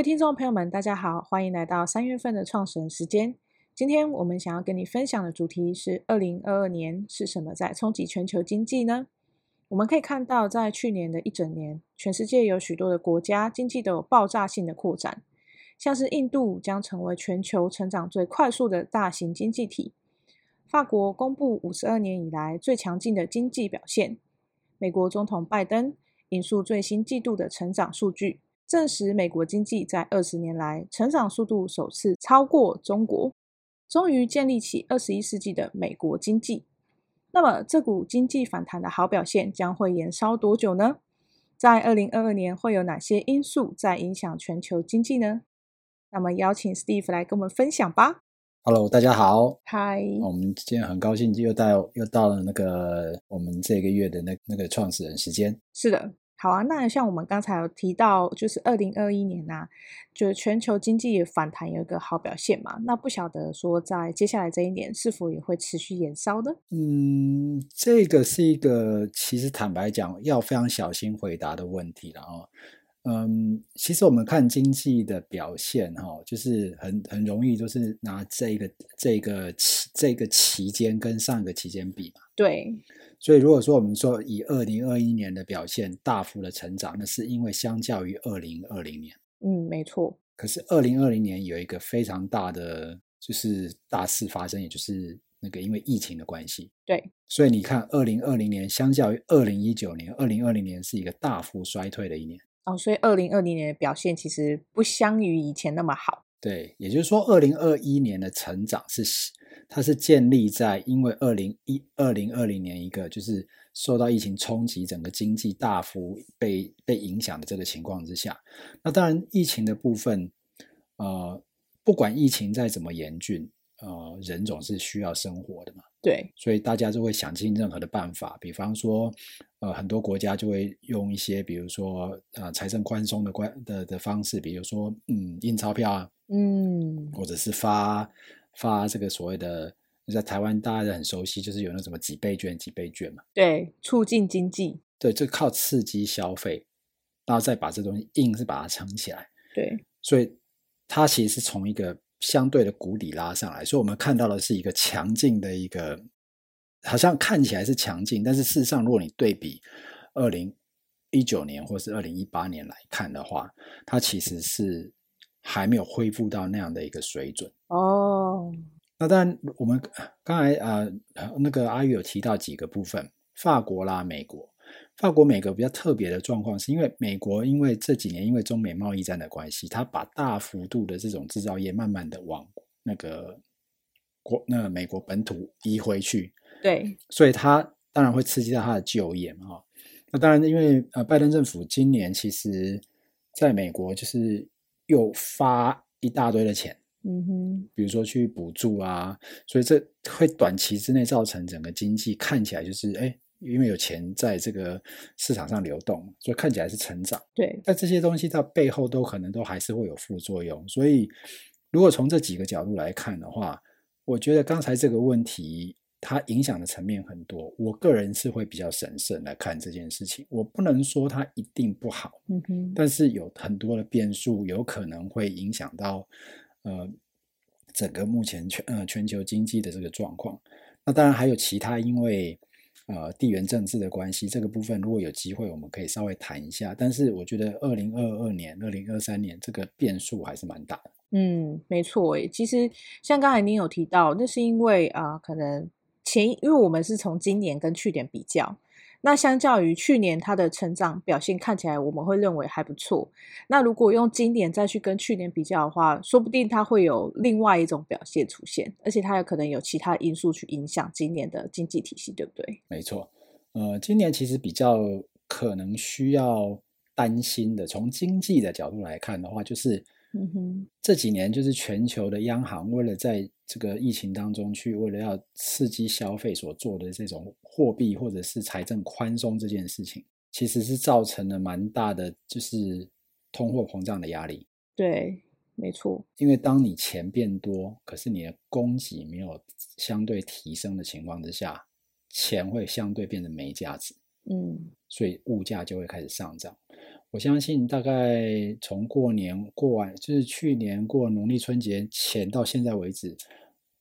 位听众朋友们，大家好，欢迎来到三月份的创始人时间。今天我们想要跟你分享的主题是：二零二二年是什么在冲击全球经济呢？我们可以看到，在去年的一整年，全世界有许多的国家经济都有爆炸性的扩展，像是印度将成为全球成长最快速的大型经济体，法国公布五十二年以来最强劲的经济表现，美国总统拜登引述最新季度的成长数据。证实美国经济在二十年来成长速度首次超过中国，终于建立起二十一世纪的美国经济。那么，这股经济反弹的好表现将会延烧多久呢？在二零二二年会有哪些因素在影响全球经济呢？那么，邀请 Steve 来跟我们分享吧。Hello，大家好。Hi，我们今天很高兴又到又到了那个我们这个月的那那个创始人时间。是的。好啊，那像我们刚才有提到，就是二零二一年呐、啊，就是全球经济也反弹有一个好表现嘛。那不晓得说，在接下来这一年是否也会持续延烧呢？嗯，这个是一个其实坦白讲要非常小心回答的问题了哦。嗯，其实我们看经济的表现哈，就是很很容易就是拿这个这个期这个期间跟上一个期间比嘛。对。所以，如果说我们说以二零二一年的表现大幅的成长，那是因为相较于二零二零年，嗯，没错。可是二零二零年有一个非常大的就是大事发生，也就是那个因为疫情的关系。对。所以你看，二零二零年相较于二零一九年，二零二零年是一个大幅衰退的一年。哦，所以二零二零年的表现其实不相于以前那么好。对，也就是说，二零二一年的成长是。它是建立在因为二零一二零二零年一个就是受到疫情冲击，整个经济大幅被被影响的这个情况之下。那当然，疫情的部分，呃，不管疫情再怎么严峻，呃，人总是需要生活的嘛。对，所以大家就会想尽任何的办法，比方说，呃，很多国家就会用一些，比如说，呃，财政宽松的关的的方式，比如说，嗯，印钞票啊，嗯，或者是发。发这个所谓的，在台湾大家都很熟悉，就是有那什么几倍券、几倍券嘛。对，促进经济。对，就靠刺激消费，然后再把这东西硬是把它撑起来。对，所以它其实是从一个相对的谷底拉上来，所以我们看到的是一个强劲的一个，好像看起来是强劲，但是事实上，如果你对比二零一九年或是二零一八年来看的话，它其实是。还没有恢复到那样的一个水准哦。那当然，我们刚才啊、呃，那个阿玉有提到几个部分，法国啦、美国，法国、美国比较特别的状况，是因为美国因为这几年因为中美贸易战的关系，它把大幅度的这种制造业慢慢的往那个国那个美国本土移回去。对，所以它当然会刺激到它的就业嘛。那当然，因为呃，拜登政府今年其实在美国就是。又发一大堆的钱，嗯哼，比如说去补助啊，所以这会短期之内造成整个经济看起来就是，哎，因为有钱在这个市场上流动，所以看起来是成长。对，但这些东西到背后都可能都还是会有副作用。所以，如果从这几个角度来看的话，我觉得刚才这个问题。它影响的层面很多，我个人是会比较审慎来看这件事情。我不能说它一定不好，嗯哼，但是有很多的变数，有可能会影响到呃整个目前全呃全球经济的这个状况。那当然还有其他，因为呃地缘政治的关系，这个部分如果有机会，我们可以稍微谈一下。但是我觉得二零二二年、二零二三年这个变数还是蛮大的。嗯，没错诶，其实像刚才您有提到，那是因为啊、呃，可能。前，因为我们是从今年跟去年比较，那相较于去年它的成长表现看起来，我们会认为还不错。那如果用今年再去跟去年比较的话，说不定它会有另外一种表现出现，而且它有可能有其他因素去影响今年的经济体系，对不对？没错，呃，今年其实比较可能需要担心的，从经济的角度来看的话，就是。嗯哼，这几年就是全球的央行为了在这个疫情当中去，为了要刺激消费所做的这种货币或者是财政宽松这件事情，其实是造成了蛮大的就是通货膨胀的压力。对，没错。因为当你钱变多，可是你的供给没有相对提升的情况之下，钱会相对变得没价值。嗯，所以物价就会开始上涨。我相信大概从过年过完，就是去年过农历春节前到现在为止，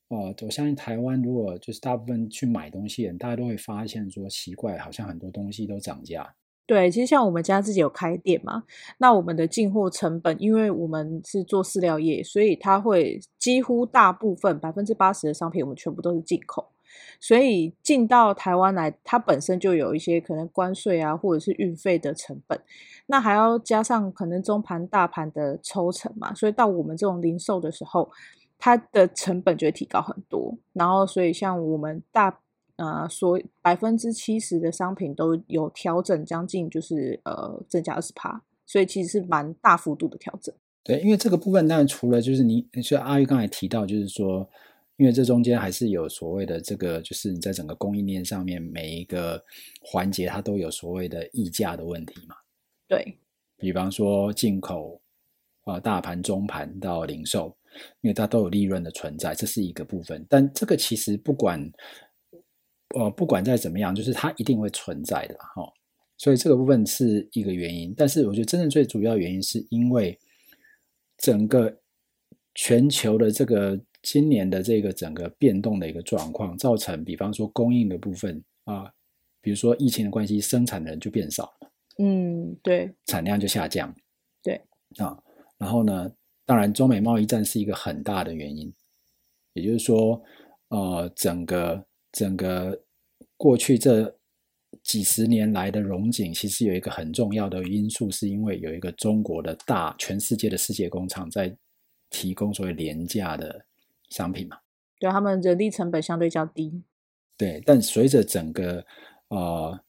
呃，我相信台湾如果就是大部分去买东西人，大家都会发现说奇怪，好像很多东西都涨价。对，其实像我们家自己有开店嘛，那我们的进货成本，因为我们是做饲料业，所以它会几乎大部分百分之八十的商品，我们全部都是进口。所以进到台湾来，它本身就有一些可能关税啊，或者是运费的成本，那还要加上可能中盘、大盘的抽成嘛，所以到我们这种零售的时候，它的成本就会提高很多。然后，所以像我们大呃，所百分之七十的商品都有调整，将近就是呃增加二十趴，所以其实是蛮大幅度的调整。对，因为这个部分当然除了就是你，所以阿玉刚才提到，就是说。因为这中间还是有所谓的这个，就是你在整个供应链上面每一个环节，它都有所谓的溢价的问题嘛。对，比方说进口啊，大盘、中盘到零售，因为它都有利润的存在，这是一个部分。但这个其实不管呃不管再怎么样，就是它一定会存在的哈。所以这个部分是一个原因。但是我觉得真正最主要原因是因为整个全球的这个。今年的这个整个变动的一个状况，造成比方说供应的部分啊，比如说疫情的关系，生产的人就变少了，嗯，对，产量就下降，对啊，然后呢，当然中美贸易战是一个很大的原因，也就是说，呃，整个整个过去这几十年来的荣景，其实有一个很重要的因素，是因为有一个中国的大全世界的世界工厂在提供所谓廉价的。商品嘛，对，他们人力成本相对较低。对，但随着整个呃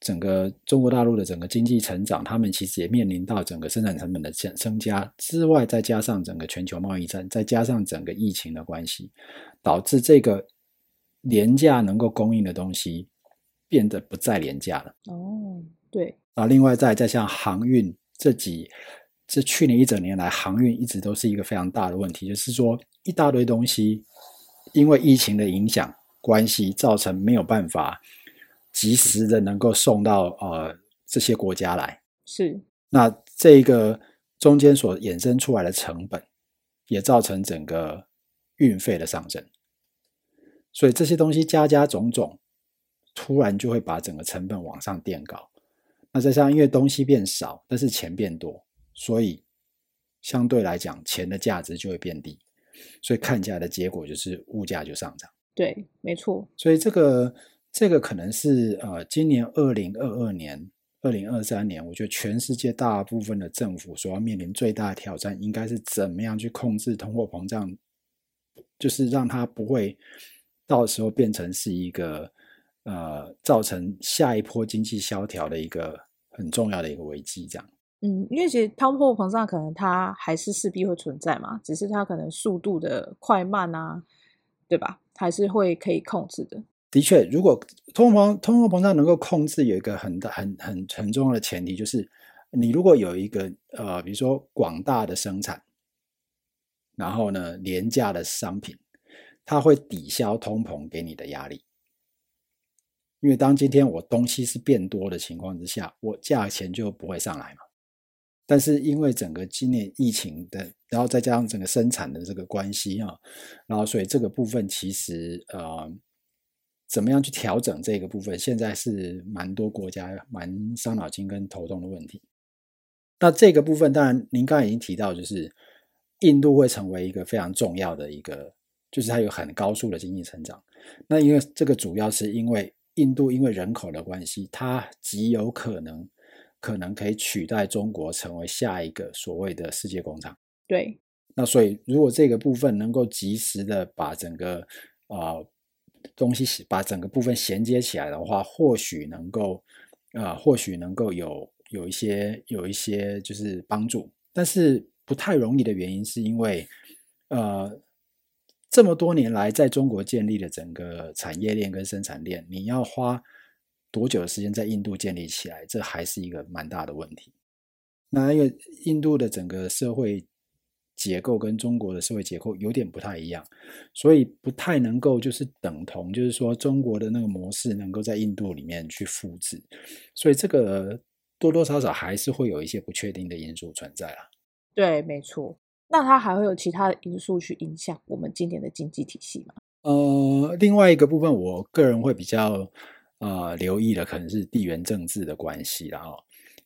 整个中国大陆的整个经济成长，他们其实也面临到整个生产成本的增增加之外，再加上整个全球贸易战，再加上整个疫情的关系，导致这个廉价能够供应的东西变得不再廉价了。哦，对。啊，另外再再像航运这几。这去年一整年来，航运一直都是一个非常大的问题，就是说一大堆东西因为疫情的影响关系，造成没有办法及时的能够送到呃这些国家来。是，那这个中间所衍生出来的成本，也造成整个运费的上升。所以这些东西加加种种，突然就会把整个成本往上垫高。那再加上因为东西变少，但是钱变多。所以，相对来讲，钱的价值就会变低，所以看起来的结果就是物价就上涨。对，没错。所以这个这个可能是呃，今年二零二二年、二零二三年，我觉得全世界大部分的政府所要面临最大的挑战，应该是怎么样去控制通货膨胀，就是让它不会到时候变成是一个呃，造成下一波经济萧条的一个很重要的一个危机，这样。嗯，因为其实通货膨胀可能它还是势必会存在嘛，只是它可能速度的快慢啊，对吧？还是会可以控制的。的确，如果通货通货膨胀能够控制，有一个很大很很很重要的前提，就是你如果有一个呃，比如说广大的生产，然后呢廉价的商品，它会抵消通膨给你的压力。因为当今天我东西是变多的情况之下，我价钱就不会上来嘛。但是因为整个今年疫情的，然后再加上整个生产的这个关系啊，然后所以这个部分其实呃，怎么样去调整这个部分，现在是蛮多国家蛮伤脑筋跟头痛的问题。那这个部分当然您刚才已经提到，就是印度会成为一个非常重要的一个，就是它有很高速的经济成长。那因为这个主要是因为印度因为人口的关系，它极有可能。可能可以取代中国成为下一个所谓的世界工厂。对，那所以如果这个部分能够及时的把整个啊、呃、东西把整个部分衔接起来的话，或许能够啊、呃、或许能够有有一些有一些就是帮助，但是不太容易的原因是因为呃这么多年来在中国建立的整个产业链跟生产链，你要花。多久的时间在印度建立起来？这还是一个蛮大的问题。那因为印度的整个社会结构跟中国的社会结构有点不太一样，所以不太能够就是等同，就是说中国的那个模式能够在印度里面去复制。所以这个多多少少还是会有一些不确定的因素存在啊。对，没错。那它还会有其他的因素去影响我们今年的经济体系吗？呃，另外一个部分，我个人会比较呃留意的，可能是地缘政治的关系了哈。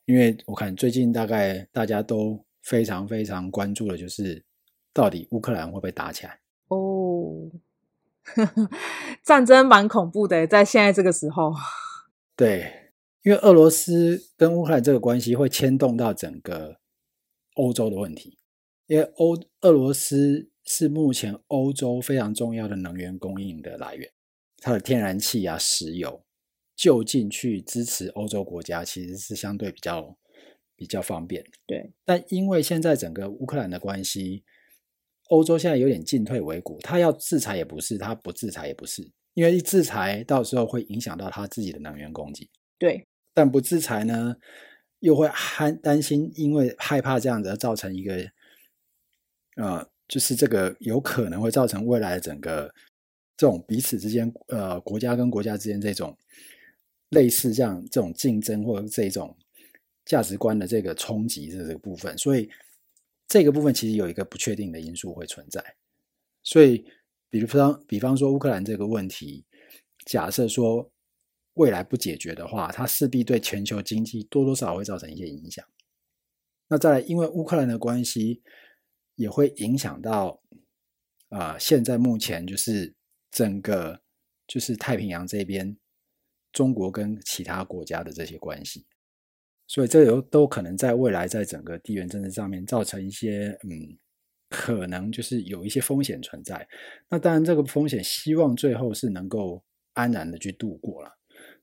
因为我看最近大概大家都非常非常关注的，就是到底乌克兰会不会打起来？哦，战争蛮恐怖的，在现在这个时候。对，因为俄罗斯跟乌克兰这个关系会牵动到整个欧洲的问题。因为欧俄罗斯是目前欧洲非常重要的能源供应的来源，它的天然气啊、石油，就近去支持欧洲国家，其实是相对比较比较方便。对，但因为现在整个乌克兰的关系，欧洲现在有点进退维谷，他要制裁也不是，他不制裁也不是，因为一制裁到时候会影响到他自己的能源供给。对，但不制裁呢，又会担担心，因为害怕这样子造成一个。呃，就是这个有可能会造成未来的整个这种彼此之间，呃，国家跟国家之间这种类似这样这种竞争或者这种价值观的这个冲击的这个部分，所以这个部分其实有一个不确定的因素会存在。所以，比如方，比方说乌克兰这个问题，假设说未来不解决的话，它势必对全球经济多多少少会造成一些影响。那再来，因为乌克兰的关系。也会影响到啊、现在目前就是整个就是太平洋这边，中国跟其他国家的这些关系，所以这有都可能在未来在整个地缘政治上面造成一些嗯，可能就是有一些风险存在。那当然，这个风险希望最后是能够安然的去度过了，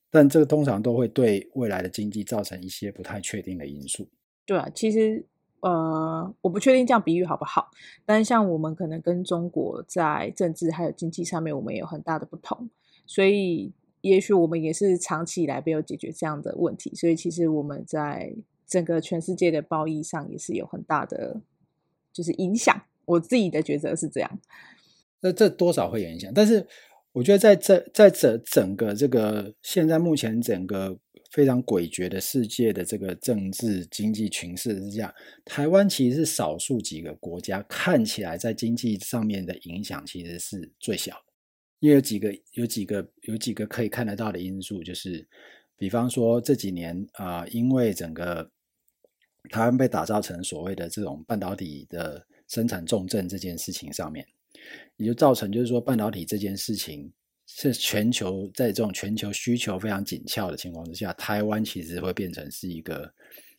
但这个通常都会对未来的经济造成一些不太确定的因素。对啊，其实。呃，我不确定这样比喻好不好，但像我们可能跟中国在政治还有经济上面，我们也有很大的不同，所以也许我们也是长期以来没有解决这样的问题，所以其实我们在整个全世界的贸易上也是有很大的就是影响。我自己的抉择是这样，那这多少会影响，但是我觉得在这在这整个这个现在目前整个。非常诡谲的世界的这个政治经济群势之下，台湾其实是少数几个国家看起来在经济上面的影响其实是最小，因为有几个有几个有几个可以看得到的因素，就是比方说这几年啊、因为整个台湾被打造成所谓的这种半导体的生产重镇这件事情上面，也就造成就是说半导体这件事情。是全球在这种全球需求非常紧俏的情况之下，台湾其实会变成是一个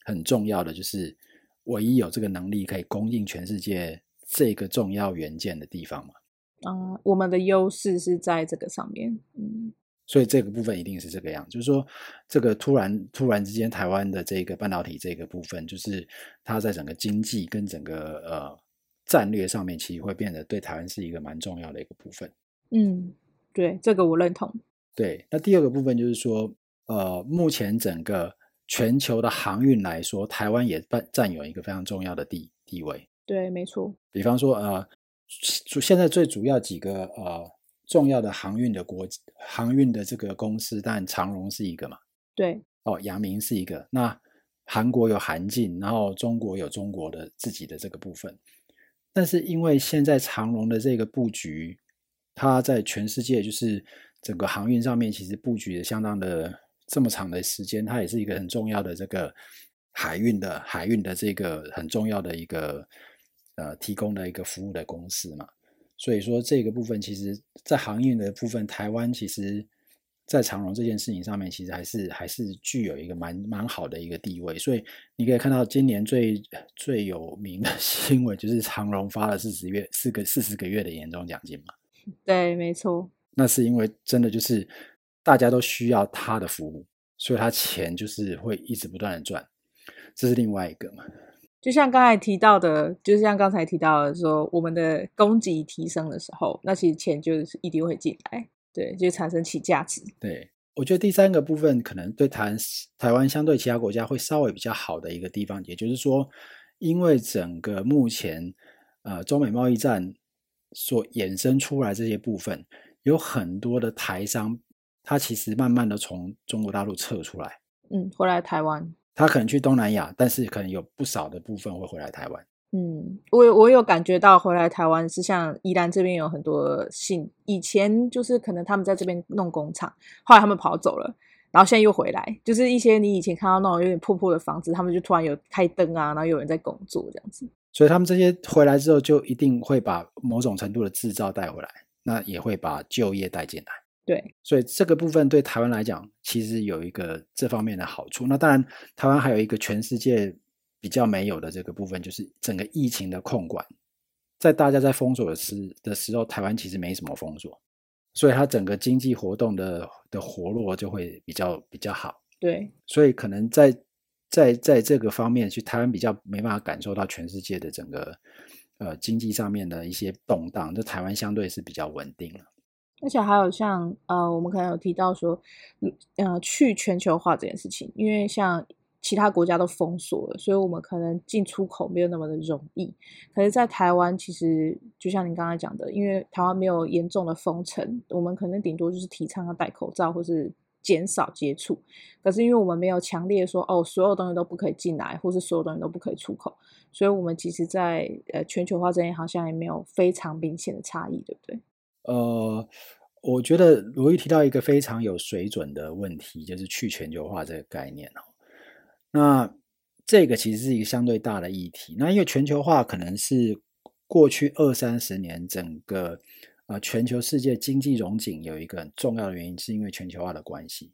很重要的，就是唯一有这个能力可以供应全世界这个重要元件的地方嘛。啊、呃，我们的优势是在这个上面，嗯，所以这个部分一定是这个样，就是说这个突然突然之间，台湾的这个半导体这个部分，就是它在整个经济跟整个呃战略上面，其实会变得对台湾是一个蛮重要的一个部分，嗯。对，这个我认同。对，那第二个部分就是说，呃，目前整个全球的航运来说，台湾也占占有一个非常重要的地地位。对，没错。比方说，呃，现在最主要几个呃重要的航运的国航运的这个公司，但长荣是一个嘛？对。哦，阳明是一个。那韩国有韩进，然后中国有中国的自己的这个部分。但是因为现在长荣的这个布局。它在全世界就是整个航运上面，其实布局的相当的这么长的时间，它也是一个很重要的这个海运的海运的这个很重要的一个呃提供的一个服务的公司嘛。所以说这个部分，其实在航运的部分，台湾其实在长荣这件事情上面，其实还是还是具有一个蛮蛮好的一个地位。所以你可以看到今年最最有名的 新闻，就是长荣发了四十月四个四十个月的年终奖金嘛。对，没错。那是因为真的就是大家都需要他的服务，所以他钱就是会一直不断的赚，这是另外一个嘛。就像刚才提到的，就是像刚才提到的说，我们的供给提升的时候，那其实钱就是一定会进来，对，就产生起价值。对，我觉得第三个部分可能对台台湾相对其他国家会稍微比较好的一个地方，也就是说，因为整个目前呃中美贸易战。所衍生出来这些部分，有很多的台商，他其实慢慢的从中国大陆撤出来，嗯，回来台湾，他可能去东南亚，但是可能有不少的部分会回来台湾。嗯，我我有感觉到回来台湾是像宜兰这边有很多信，以前就是可能他们在这边弄工厂，后来他们跑走了，然后现在又回来，就是一些你以前看到那种有点破破的房子，他们就突然有开灯啊，然后有人在工作这样子。所以他们这些回来之后，就一定会把某种程度的制造带回来，那也会把就业带进来。对，所以这个部分对台湾来讲，其实有一个这方面的好处。那当然，台湾还有一个全世界。比较没有的这个部分，就是整个疫情的控管，在大家在封锁的时的时候，台湾其实没什么封锁，所以它整个经济活动的的活络就会比较比较好。对，所以可能在在在这个方面，去台湾比较没办法感受到全世界的整个呃经济上面的一些动荡，就台湾相对是比较稳定了。而且还有像呃，我们可能有提到说，呃，去全球化这件事情，因为像。其他国家都封锁了，所以我们可能进出口没有那么的容易。可是，在台湾，其实就像您刚才讲的，因为台湾没有严重的封城，我们可能顶多就是提倡要戴口罩或是减少接触。可是，因为我们没有强烈说哦，所有东西都不可以进来，或是所有东西都不可以出口，所以我们其实在呃全球化这边好像也没有非常明显的差异，对不对？呃，我觉得罗毅提到一个非常有水准的问题，就是去全球化这个概念哦。那这个其实是一个相对大的议题。那因为全球化可能是过去二三十年整个呃全球世界经济融景有一个很重要的原因，是因为全球化的关系。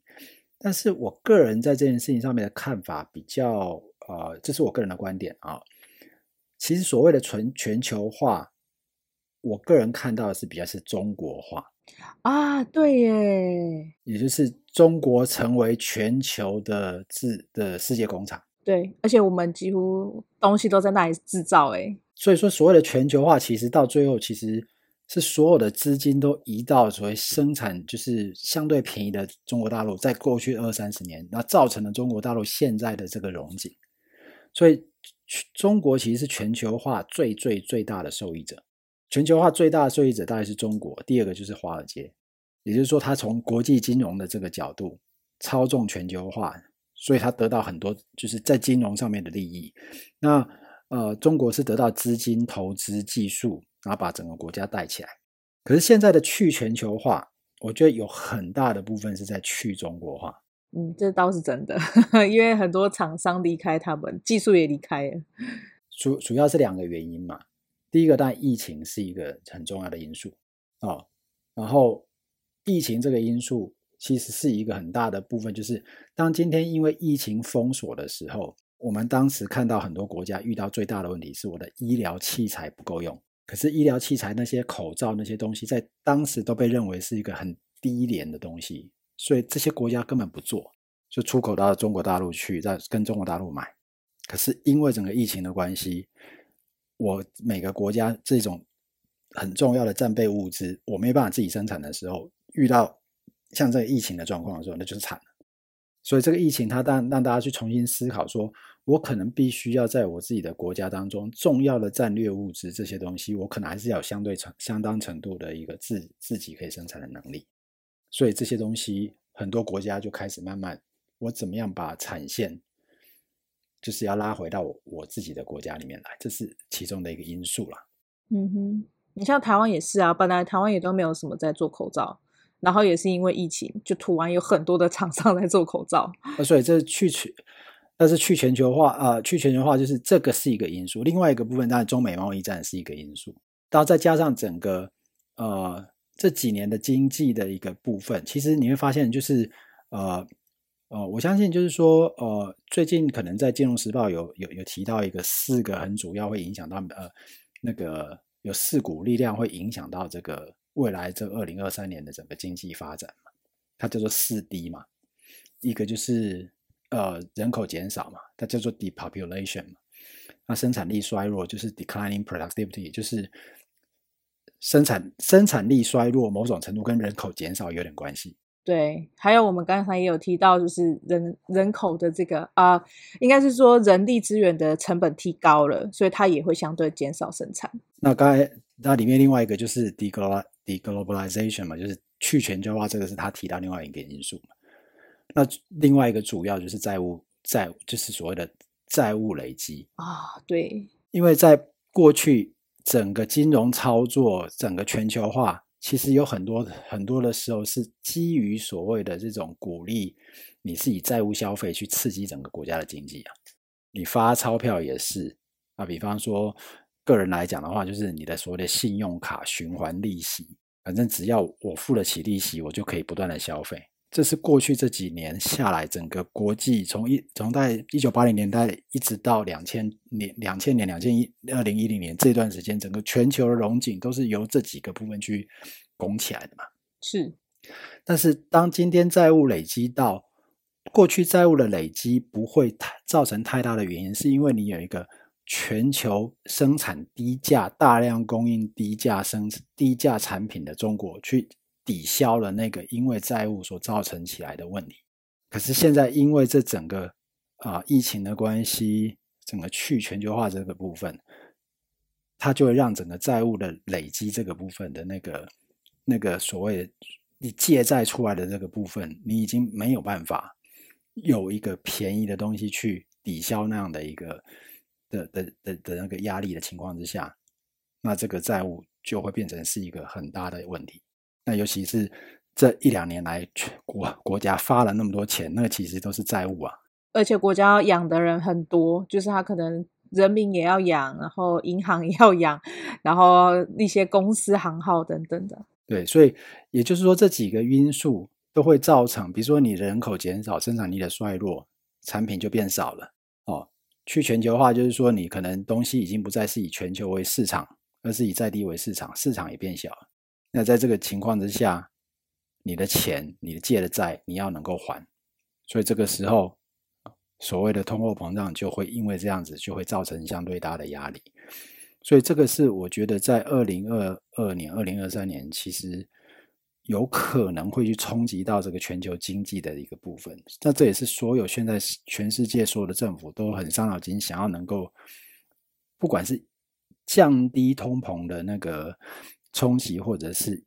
但是我个人在这件事情上面的看法比较呃，这是我个人的观点啊。其实所谓的全全球化，我个人看到的是比较是中国化啊，对耶，也就是。中国成为全球的制的世界工厂，对，而且我们几乎东西都在那里制造，哎，所以说所谓的全球化，其实到最后其实是所有的资金都移到所谓生产就是相对便宜的中国大陆，在过去二三十年，那造成了中国大陆现在的这个荣景，所以中国其实是全球化最最最大的受益者，全球化最大的受益者大概是中国，第二个就是华尔街。也就是说，他从国际金融的这个角度操纵全球化，所以他得到很多就是在金融上面的利益。那呃，中国是得到资金、投资、技术，然后把整个国家带起来。可是现在的去全球化，我觉得有很大的部分是在去中国化。嗯，这倒是真的，因为很多厂商离开他们，技术也离开了。主主要是两个原因嘛。第一个，但疫情是一个很重要的因素啊，然后。疫情这个因素其实是一个很大的部分，就是当今天因为疫情封锁的时候，我们当时看到很多国家遇到最大的问题是我的医疗器材不够用。可是医疗器材那些口罩那些东西，在当时都被认为是一个很低廉的东西，所以这些国家根本不做，就出口到中国大陆去，再跟中国大陆买。可是因为整个疫情的关系，我每个国家这种很重要的战备物资，我没办法自己生产的时候。遇到像这个疫情的状况的时候，那就是惨了。所以这个疫情，它让让大家去重新思考说，说我可能必须要在我自己的国家当中，重要的战略物资这些东西，我可能还是要有相对程相当程度的一个自自己可以生产的能力。所以这些东西，很多国家就开始慢慢，我怎么样把产线，就是要拉回到我我自己的国家里面来，这是其中的一个因素啦。嗯哼，你像台湾也是啊，本来台湾也都没有什么在做口罩。然后也是因为疫情，就突然有很多的厂商在做口罩。所以这去去，但是去全球化啊、呃，去全球化就是这个是一个因素。另外一个部分，当然中美贸易战是一个因素。然后再加上整个呃这几年的经济的一个部分，其实你会发现，就是呃呃，我相信就是说呃，最近可能在《金融时报》有有有提到一个四个很主要会影响到呃那个有四股力量会影响到这个。未来这二零二三年的整个经济发展嘛，它叫做四 D 嘛，一个就是呃人口减少嘛，它叫做 depopulation 嘛，那生产力衰弱就是 declining productivity，就是生产生产力衰弱，某种程度跟人口减少有点关系。对，还有我们刚才也有提到，就是人人口的这个啊、呃，应该是说人力资源的成本提高了，所以它也会相对减少生产。那刚才那里面另外一个就是 deglobal deglobalization 嘛，就是去全球化，这个是他提到另外一个因素嘛。那另外一个主要就是债务债，就是所谓的债务累积啊。对，因为在过去整个金融操作、整个全球化，其实有很多很多的时候是基于所谓的这种鼓励，你是以债务消费去刺激整个国家的经济啊。你发钞票也是啊，比方说个人来讲的话，就是你的所谓的信用卡循环利息。反正只要我付得起利息，我就可以不断的消费。这是过去这几年下来，整个国际从一从在一九八零年代一直到两千年、两千年、两千一二零一零年这段时间，整个全球的融景都是由这几个部分去拱起来的嘛。是，但是当今天债务累积到过去债务的累积不会太造成太大的原因，是因为你有一个。全球生产低价、大量供应低价生低价产品的中国，去抵消了那个因为债务所造成起来的问题。可是现在因为这整个啊疫情的关系，整个去全球化这个部分，它就会让整个债务的累积这个部分的那个那个所谓你借债出来的这个部分，你已经没有办法有一个便宜的东西去抵消那样的一个。的的的的那个压力的情况之下，那这个债务就会变成是一个很大的问题。那尤其是这一两年来，国国家发了那么多钱，那个其实都是债务啊。而且国家要养的人很多，就是他可能人民也要养，然后银行也要养，然后一些公司行号等等的。对，所以也就是说，这几个因素都会造成，比如说你人口减少，生产力的衰落，产品就变少了。哦去全球化就是说，你可能东西已经不再是以全球为市场，而是以在地为市场，市场也变小了。那在这个情况之下，你的钱、你的借的债，你要能够还，所以这个时候，所谓的通货膨胀就会因为这样子，就会造成相对大的压力。所以这个是我觉得在二零二二年、二零二三年，其实。有可能会去冲击到这个全球经济的一个部分，那这也是所有现在全世界所有的政府都很伤脑筋，想要能够不管是降低通膨的那个冲击，或者是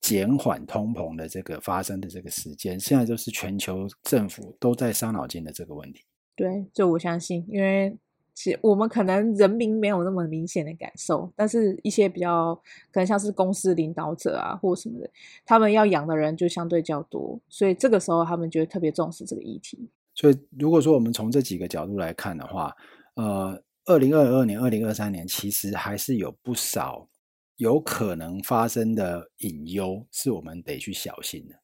减缓通膨的这个发生的这个时间，现在就是全球政府都在伤脑筋的这个问题。对，这我相信，因为。其实我们可能人民没有那么明显的感受，但是一些比较可能像是公司领导者啊或什么的，他们要养的人就相对较多，所以这个时候他们就会特别重视这个议题。所以如果说我们从这几个角度来看的话，呃，二零二二年、二零二三年其实还是有不少有可能发生的隐忧，是我们得去小心的。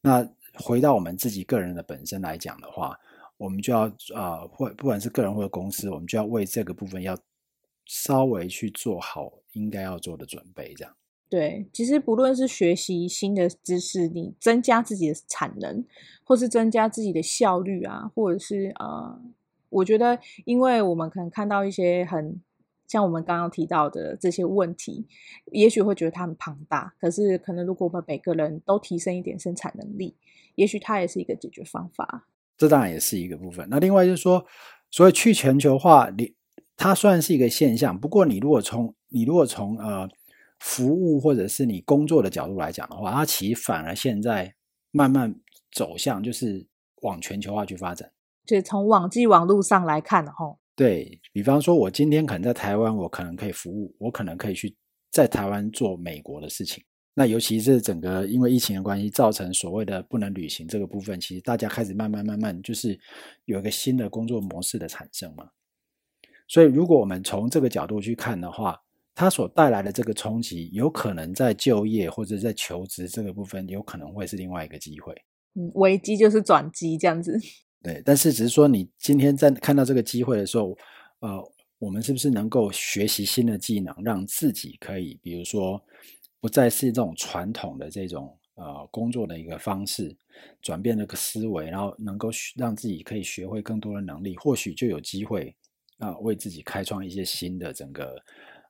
那回到我们自己个人的本身来讲的话。我们就要啊，或、不管是个人或者公司，我们就要为这个部分要稍微去做好应该要做的准备，这样。对，其实不论是学习新的知识，你增加自己的产能，或是增加自己的效率啊，或者是呃，我觉得，因为我们可能看到一些很像我们刚刚提到的这些问题，也许会觉得它很庞大，可是可能如果我们每个人都提升一点生产能力，也许它也是一个解决方法。这当然也是一个部分。那另外就是说，所谓去全球化，你它虽然是一个现象，不过你如果从你如果从呃服务或者是你工作的角度来讲的话，它其实反而现在慢慢走向就是往全球化去发展。就从网际网路上来看，吼，对，比方说，我今天可能在台湾，我可能可以服务，我可能可以去在台湾做美国的事情。那尤其是整个因为疫情的关系，造成所谓的不能旅行这个部分，其实大家开始慢慢慢慢就是有一个新的工作模式的产生嘛。所以如果我们从这个角度去看的话，它所带来的这个冲击，有可能在就业或者在求职这个部分，有可能会是另外一个机会。嗯，危机就是转机这样子。对，但是只是说你今天在看到这个机会的时候，呃，我们是不是能够学习新的技能，让自己可以，比如说。不再是这种传统的这种呃工作的一个方式，转变那个思维，然后能够让自己可以学会更多的能力，或许就有机会啊、呃、为自己开创一些新的整个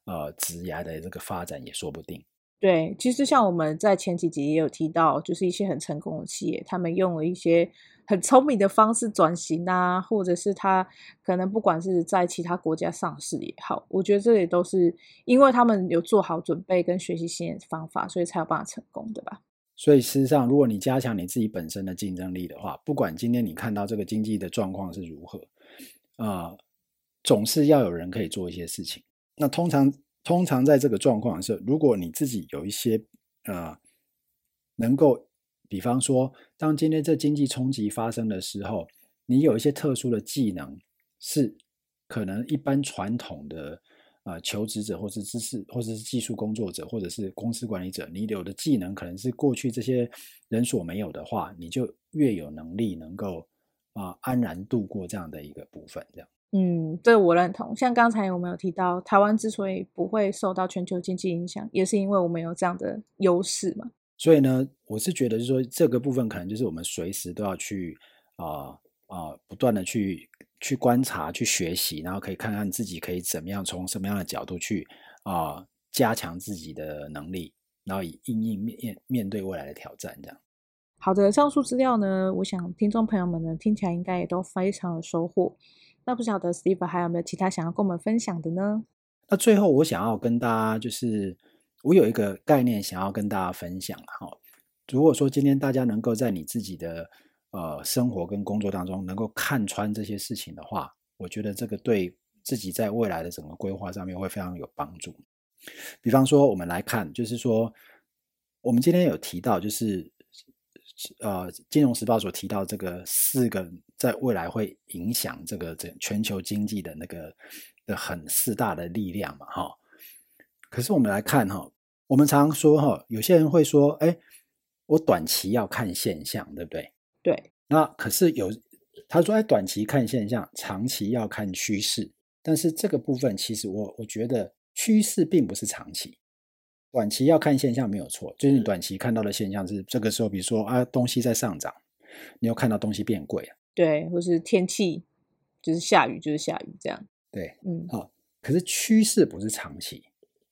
呃职涯的这个发展也说不定。对，其实像我们在前几集也有提到，就是一些很成功的企业，他们用了一些。很聪明的方式转型啊，或者是他可能不管是在其他国家上市也好，我觉得这也都是因为他们有做好准备跟学习新的方法，所以才有办法成功的吧。所以事实上，如果你加强你自己本身的竞争力的话，不管今天你看到这个经济的状况是如何，啊、总是要有人可以做一些事情。那通常，通常在这个状况的时候，如果你自己有一些啊、能够，比方说，当今天这经济冲击发生的时候，你有一些特殊的技能，是可能一般传统的。啊、呃，求职者，或是知识，或者是技术工作者，或者是公司管理者，你有的技能可能是过去这些人所没有的话，你就越有能力能够啊、安然度过这样的一个部分。这样，嗯，这我认同。像刚才我们有提到，台湾之所以不会受到全球经济影响，也是因为我们有这样的优势嘛。所以呢，我是觉得，就是说这个部分可能就是我们随时都要去啊啊、呃呃、不断的去。去观察、去学习，然后可以看看自己可以怎么样从什么样的角度去啊、呃、加强自己的能力，然后以应应面面对未来的挑战。这样。好的，上述资料呢，我想听众朋友们呢听起来应该也都非常有收获。那不晓得 Steve 还有没有其他想要跟我们分享的呢？那最后我想要跟大家就是，我有一个概念想要跟大家分享哈。如果说今天大家能够在你自己的呃，生活跟工作当中能够看穿这些事情的话，我觉得这个对自己在未来的整个规划上面会非常有帮助。比方说，我们来看，就是说，我们今天有提到，就是呃，《金融时报》所提到这个四个在未来会影响这个整全球经济的那个的很四大的力量嘛，哈。可是我们来看哈，我们常说哈，有些人会说，哎，我短期要看现象，对不对？对，那可是有他说，在短期看现象，长期要看趋势。但是这个部分，其实我我觉得趋势并不是长期，短期要看现象没有错。就是你短期看到的现象是这个时候，比如说啊，东西在上涨，你又看到东西变贵了，对，或是天气就是下雨就是下雨这样。对，嗯，好。可是趋势不是长期，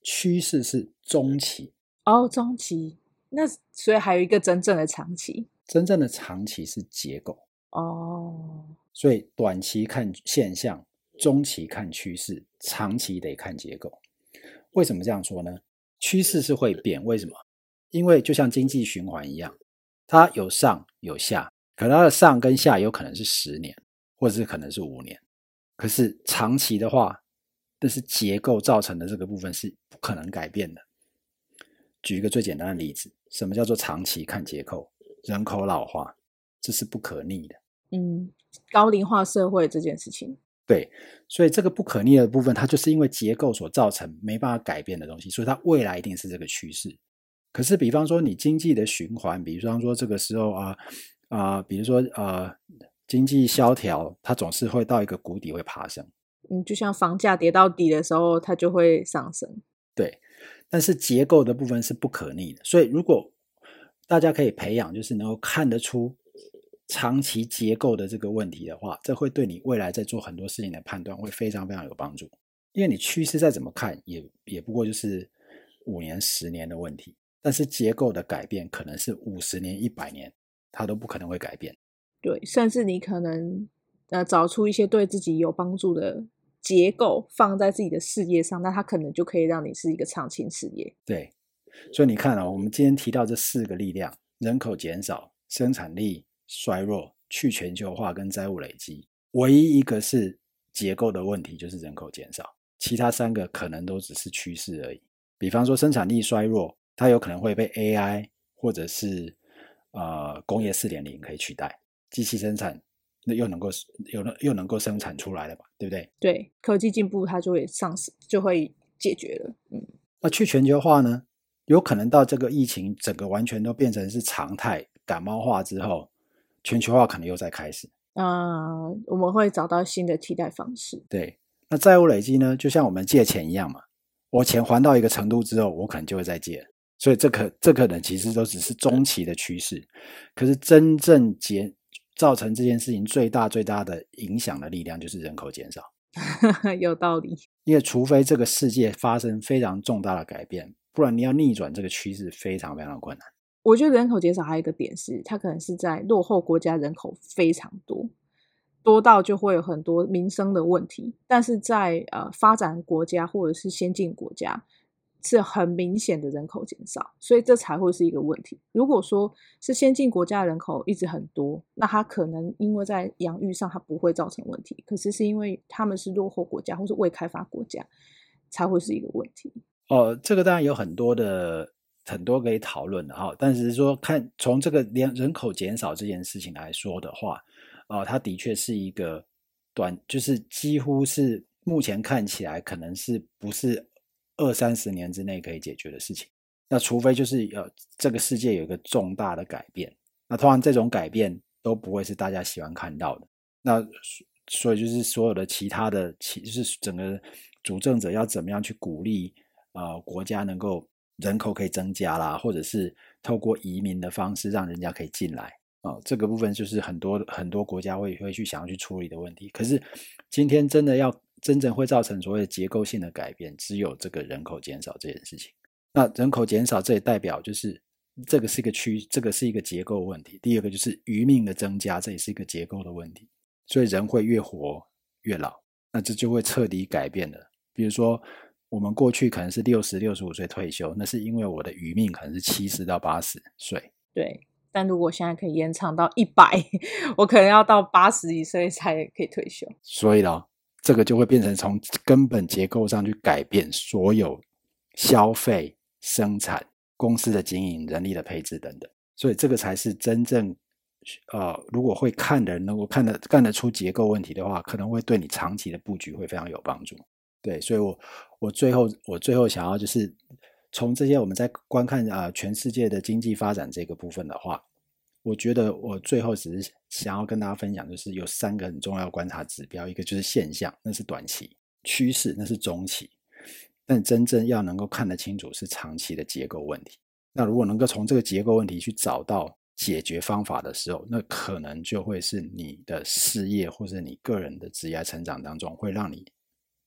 趋势是中期。哦，中期。那所以还有一个真正的长期。真正的长期是结构哦，所以短期看现象，中期看趋势，长期得看结构。为什么这样说呢？趋势是会变，为什么？因为就像经济循环一样，它有上有下，可它的上跟下有可能是十年，或者是可能是五年。可是长期的话，这是结构造成的这个部分是不可能改变的。举一个最简单的例子，什么叫做长期看结构？人口老化，这是不可逆的。嗯，高龄化社会这件事情，对，所以这个不可逆的部分，它就是因为结构所造成没办法改变的东西，所以它未来一定是这个趋势。可是，比方说你经济的循环，比方说这个时候啊啊、呃，比如说呃，经济萧条，它总是会到一个谷底会爬升。嗯，就像房价跌到底的时候，它就会上升。对，但是结构的部分是不可逆的，所以如果大家可以培养，就是能够看得出长期结构的这个问题的话，这会对你未来在做很多事情的判断会非常非常有帮助。因为你趋势再怎么看，也也不过就是五年、十年的问题，但是结构的改变可能是五十年、一百年，它都不可能会改变。对，甚至你可能呃找出一些对自己有帮助的结构，放在自己的事业上，那它可能就可以让你是一个长青事业。对。所以你看啊，我们今天提到这四个力量：人口减少、生产力衰弱、去全球化跟债务累积。唯一一个是结构的问题，就是人口减少。其他三个可能都只是趋势而已。比方说生产力衰弱，它有可能会被 AI 或者是呃工业四点零可以取代，机器生产那又能够又能又能够生产出来了吧？对不对？对，科技进步它就会上市，就会解决了。嗯，那去全球化呢？有可能到这个疫情整个完全都变成是常态，感冒化之后，全球化可能又在开始。啊、呃，我们会找到新的替代方式。对，那债务累积呢？就像我们借钱一样嘛，我钱还到一个程度之后，我可能就会再借。所以这可这可能其实都只是中期的趋势。可是真正结造成这件事情最大最大的影响的力量，就是人口减少。有道理。因为除非这个世界发生非常重大的改变。不然你要逆转这个趋势非常非常困难。我觉得人口减少还有一个点是，它可能是在落后国家人口非常多，多到就会有很多民生的问题。但是在呃发展国家或者是先进国家，是很明显的人口减少，所以这才会是一个问题。如果说是先进国家人口一直很多，那它可能因为在养育上它不会造成问题，可是是因为他们是落后国家或是未开发国家，才会是一个问题。哦，这个当然有很多的很多可以讨论的哈，但是说看从这个连人口减少这件事情来说的话，哦，它的确是一个短，就是几乎是目前看起来可能是不是。二三十年之内可以解决的事情，那除非就是呃这个世界有一个重大的改变，那通常这种改变都不会是大家喜欢看到的。那所以就是所有的其他的，其就是整个主政者要怎么样去鼓励呃国家能够人口可以增加啦，或者是透过移民的方式让人家可以进来啊，这个部分就是很多很多国家会会去想要去处理的问题。可是今天真的要。真正会造成所谓的结构性的改变，只有这个人口减少这件事情。那人口减少，这也代表就是这个是一个区，这个是一个结构问题。第二个就是余命的增加，这也是一个结构的问题。所以人会越活越老，那这就会彻底改变了。比如说，我们过去可能是六十六十五岁退休，那是因为我的余命可能是七十到八十岁。对，但如果现在可以延长到一百，我可能要到八十几岁才可以退休。所以呢？这个就会变成从根本结构上去改变所有消费、生产、公司的经营、人力的配置等等，所以这个才是真正呃，如果会看的人能够看得看得出结构问题的话，可能会对你长期的布局会非常有帮助。对，所以我我最后我最后想要就是从这些我们在观看啊、全世界的经济发展这个部分的话。我觉得我最后只是想要跟大家分享，就是有三个很重要观察指标，一个就是现象，那是短期趋势，那是中期，但真正要能够看得清楚是长期的结构问题。那如果能够从这个结构问题去找到解决方法的时候，那可能就会是你的事业或者你个人的职业成长当中，会让你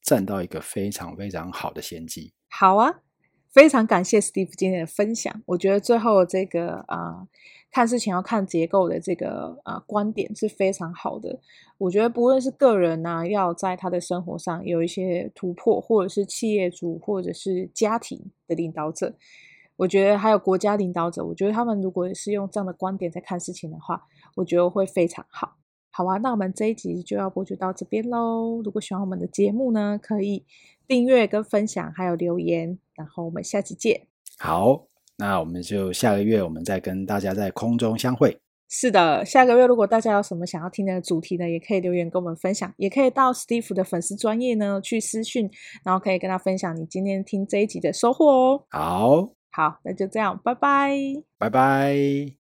占到一个非常非常好的先机。好啊，非常感谢 Steve 今天的分享。我觉得最后这个啊。看事情要看结构的这个呃观点是非常好的。我觉得不论是个人呢、啊，要在他的生活上有一些突破，或者是企业主，或者是家庭的领导者，我觉得还有国家领导者，我觉得他们如果是用这样的观点在看事情的话，我觉得会非常好。好啊，那我们这一集就要播就到这边喽。如果喜欢我们的节目呢，可以订阅跟分享，还有留言。然后我们下期见。好。那我们就下个月，我们再跟大家在空中相会。是的，下个月如果大家有什么想要听的主题呢，也可以留言跟我们分享，也可以到 Steve 的粉丝专业呢去私讯，然后可以跟他分享你今天听这一集的收获哦。好，好，那就这样，拜拜，拜拜。